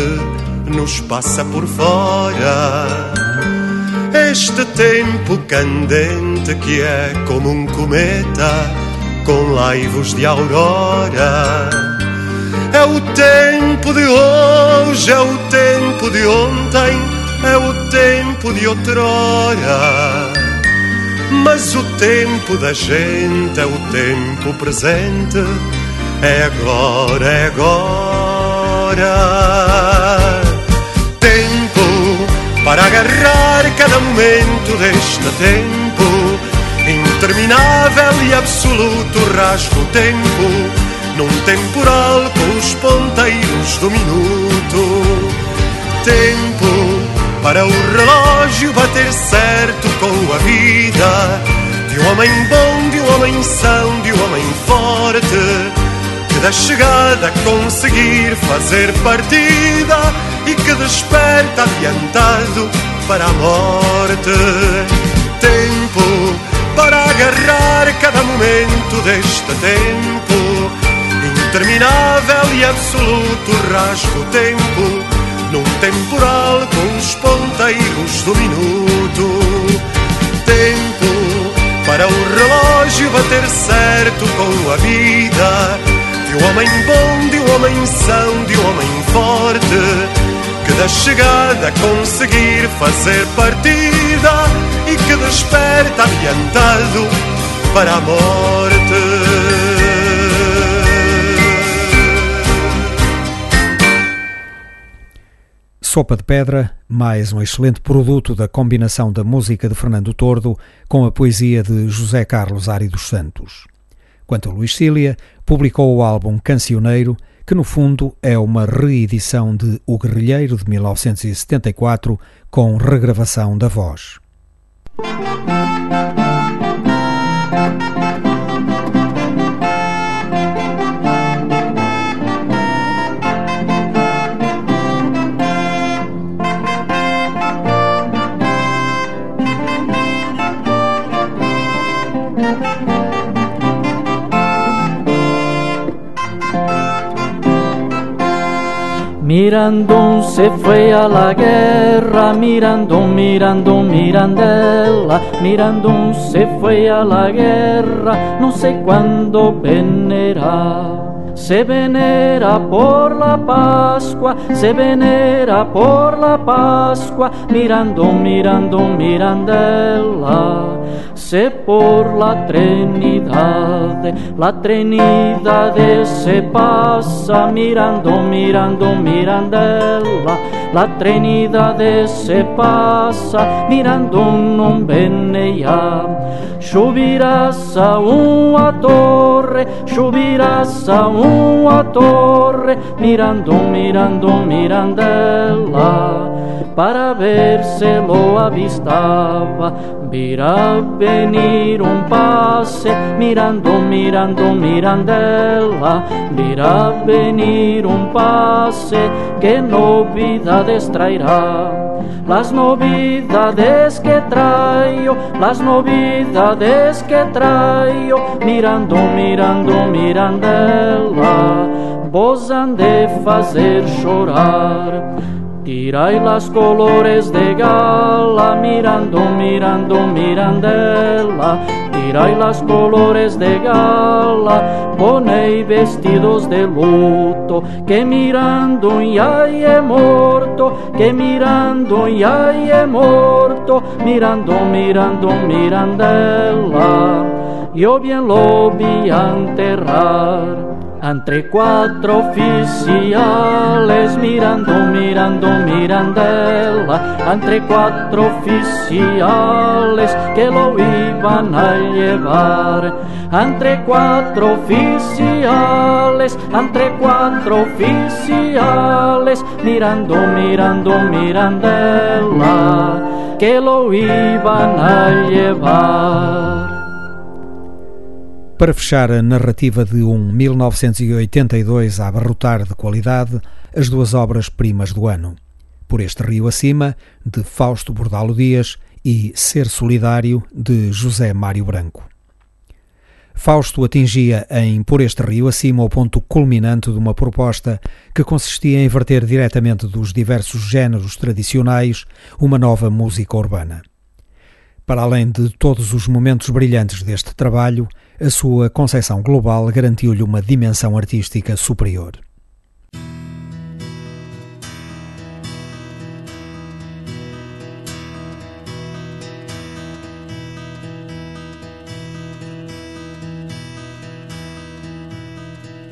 nos passa por fora. Este tempo candente que é como um cometa com laivos de aurora. É o tempo de hoje, é o tempo de ontem é o tempo de outrora. Mas o tempo da gente é o tempo presente. É agora, é agora. Tempo para agarrar cada momento deste tempo. Interminável e absoluto rasgo tempo. Num temporal com os ponteiros do minuto. Tempo para o relógio bater certo com a vida de um homem bom, de um homem são, de um homem forte que da chegada conseguir fazer partida e que desperta adiantado para a morte. Tempo para agarrar cada momento deste tempo interminável e absoluto rasgo tempo temporal com os ponteiros do minuto. Tempo para o relógio bater certo com a vida de um homem bom, de um homem são, de um homem forte. Que da chegada conseguir fazer partida e que desperta adiantado para a morte. Sopa de Pedra, mais um excelente produto da combinação da música de Fernando Tordo com a poesia de José Carlos Ari dos Santos. Quanto a Luís Cília, publicou o álbum Cancioneiro, que no fundo é uma reedição de O Guerrilheiro de 1974 com regravação da voz. Mirandón se fue a la guerra, Mirandón, Mirandón, Mirandela, Mirandón se fue a la guerra, no sé cuándo venera se venera por la Pascua, se venera por la Pascua, mirando, mirando, mirandela, se por la Trinidad, la Trinidad se pasa, mirando, mirando, mirandela, la Trinidad se pasa, mirando, non bene ya, a una torre, a un uma torre, mirando, mirando, mirandela, para ver se lo avistava. Virá venir um passe, mirando, mirando, mirandela, virá venir um passe, que novidades trairá. Las novidades que traigo, las novidades que traigo, mirando, mirando, mirandela, vos han de fazer chorar. Tirai las colores de gala, mirando, mirando, mirandela. Tirai las colores de gala, ponei vestidos de luto. Que mirando ya é morto, que mirando ya é morto. Mirando, mirando, mirandela. Yo bien lo vi enterrar. Entre cuatro oficiales mirando, mirando, mirandela, entre cuatro oficiales que lo iban a llevar. Entre cuatro oficiales, entre cuatro oficiales, mirando, mirando, mirandela, que lo iban a llevar. Para fechar a narrativa de um 1982 a abarrotar de qualidade, as duas obras-primas do ano. Por este rio acima, de Fausto Bordalo Dias, e Ser Solidário, de José Mário Branco. Fausto atingia em Por este rio acima o ponto culminante de uma proposta que consistia em verter diretamente dos diversos géneros tradicionais uma nova música urbana. Para além de todos os momentos brilhantes deste trabalho, a sua concepção global garantiu-lhe uma dimensão artística superior.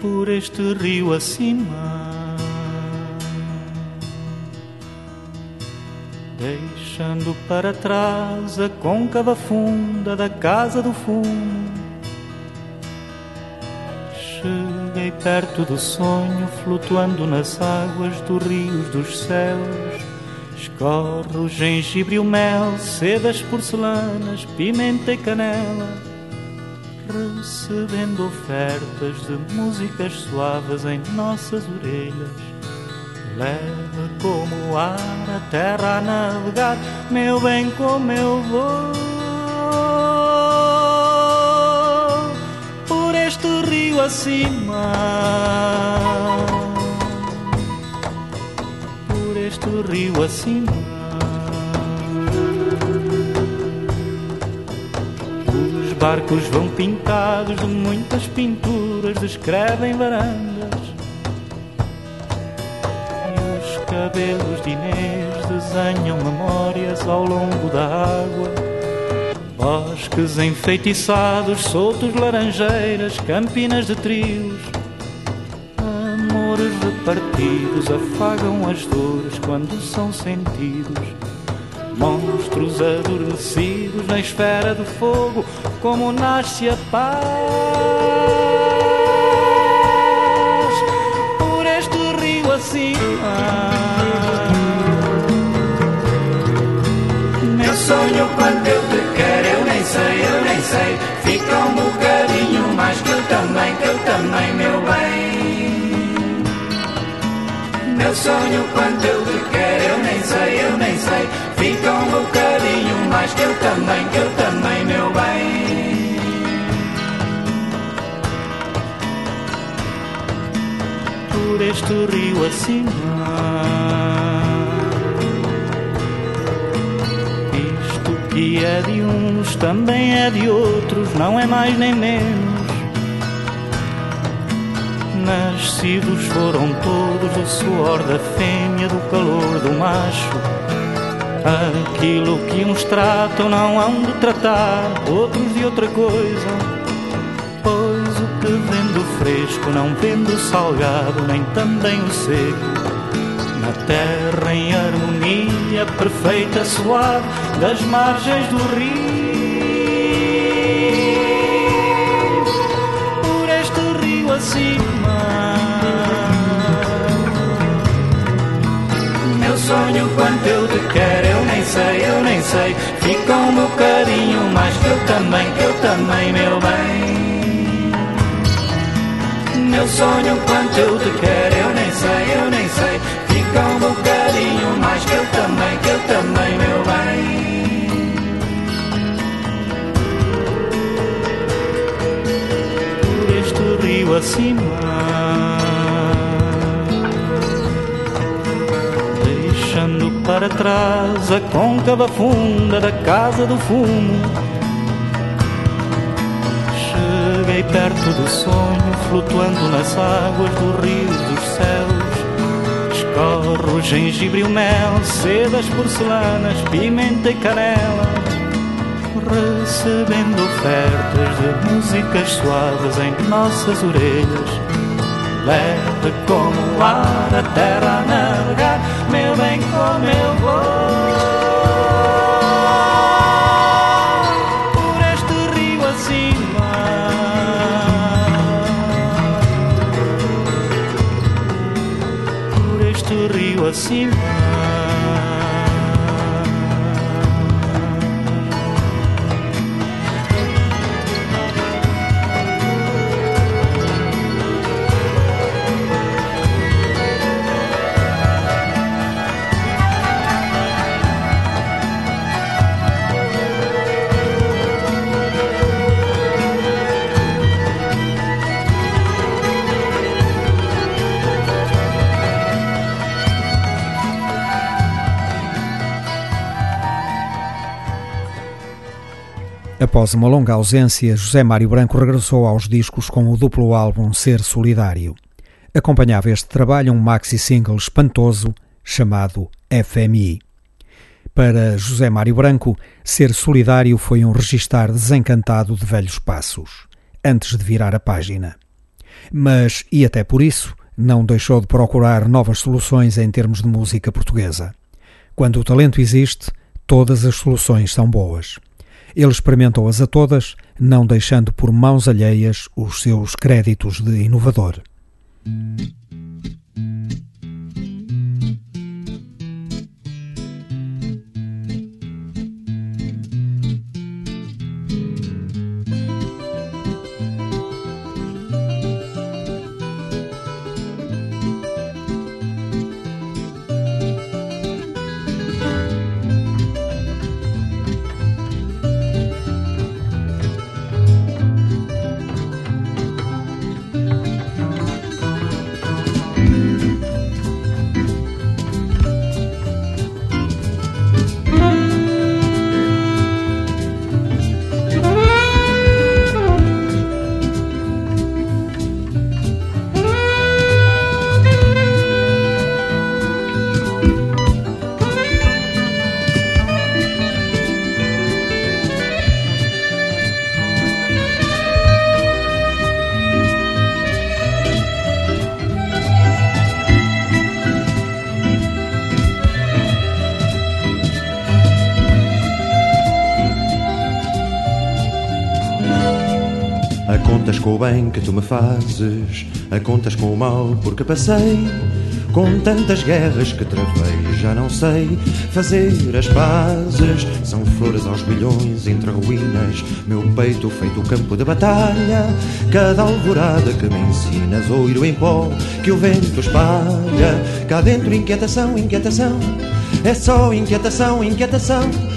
Por este rio acima, deixando para trás a côncava funda da casa do fundo Cheguei perto do sonho, flutuando nas águas dos rios dos céus. Escorre o gengibre e o mel, sedas porcelanas, pimenta e canela recebendo ofertas de músicas suaves em nossas orelhas. Leva como o ar a terra a navegar, meu bem, como eu vou. Acima, por este rio acima. barcos vão pintados de muitas pinturas, descrevem varandas. E os cabelos de Inês desenham memórias ao longo da água. Bosques enfeitiçados, soltos laranjeiras, campinas de trios. Amores repartidos afagam as dores quando são sentidos. Monstros adormecidos na esfera do fogo, como nasce a paz. Por este rio acima. Sonho quando eu te quero, eu nem sei, eu nem sei. Fica um bocadinho mais que eu também, que eu também, meu bem. Meu sonho quando eu te quero, eu nem sei, eu nem sei. Fica um bocadinho mais que eu também, que eu também, meu bem. Por este rio acima. É de uns também é de outros, não é mais nem menos. Nascidos foram todos do suor da fêmea, do calor do macho Aquilo que uns tratam não hão de tratar outros de outra coisa. Pois o que vendo fresco não vendo salgado, nem também o seco. Terra em harmonia perfeita, suave, das margens do rio. Por este rio acima. Meu sonho quanto eu te quero, eu nem sei, eu nem sei. Fica um bocadinho mais que eu também, que eu também, meu bem. Meu sonho quanto eu te quero, eu nem sei, eu nem sei. Fica um bocadinho mais que eu também, que eu também, meu bem. Por este rio acima. deixando para trás a côncava funda da casa do fumo. Cheguei perto do sonho, flutuando nas águas do rio dos céus. Escorre o gengibre e mel, sedas porcelanas, pimenta e canela. Recebendo ofertas de músicas suaves em nossas orelhas leve como o ar a terra a navegar, meu bem, como eu vou. Após uma longa ausência, José Mário Branco regressou aos discos com o duplo álbum Ser Solidário. Acompanhava este trabalho um maxi-single espantoso chamado FMI. Para José Mário Branco, ser solidário foi um registar desencantado de velhos passos, antes de virar a página. Mas, e até por isso, não deixou de procurar novas soluções em termos de música portuguesa. Quando o talento existe, todas as soluções são boas. Ele experimentou-as a todas, não deixando por mãos alheias os seus créditos de inovador. O bem que tu me fazes, a contas com o mal porque passei. Com tantas guerras que travei, já não sei fazer as pazes. São flores aos bilhões entre ruínas, meu peito feito campo de batalha. Cada alvorada que me ensinas, oiro em pó que o vento espalha. Cá dentro, inquietação, inquietação, é só inquietação, inquietação.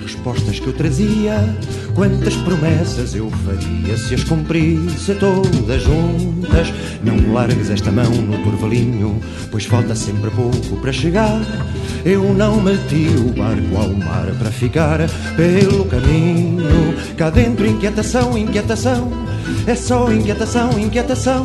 Respostas que eu trazia. Quantas promessas eu faria se as cumprisse todas juntas. Não largues esta mão no turvalinho, pois falta sempre pouco para chegar. Eu não meti o barco ao mar para ficar pelo caminho. Cá dentro, inquietação, inquietação. É só inquietação, inquietação.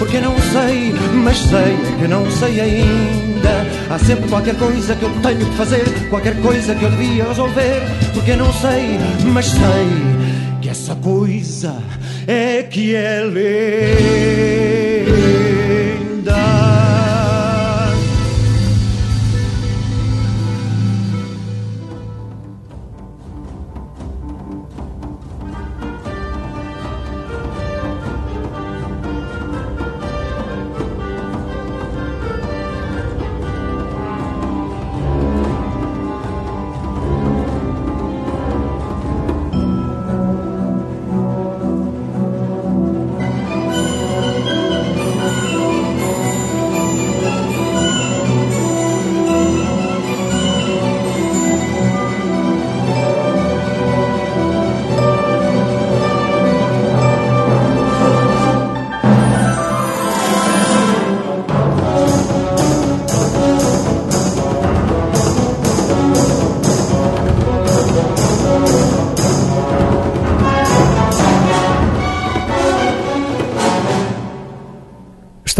Porque não sei, mas sei é que não sei ainda. Há sempre qualquer coisa que eu tenho que fazer, qualquer coisa que eu devia resolver. Porque não sei, mas sei que essa coisa é que é linda.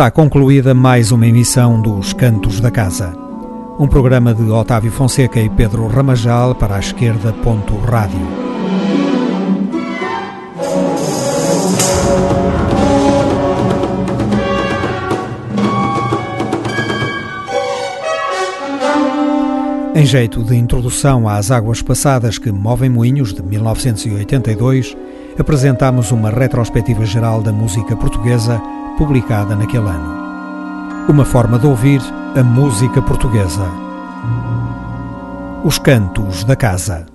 Está concluída mais uma emissão dos Cantos da Casa. Um programa de Otávio Fonseca e Pedro Ramajal para a esquerda. Rádio. Em jeito de introdução às águas passadas que movem moinhos de 1982, apresentamos uma retrospectiva geral da música portuguesa publicada naquele ano. Uma forma de ouvir a música portuguesa. Os Cantos da Casa.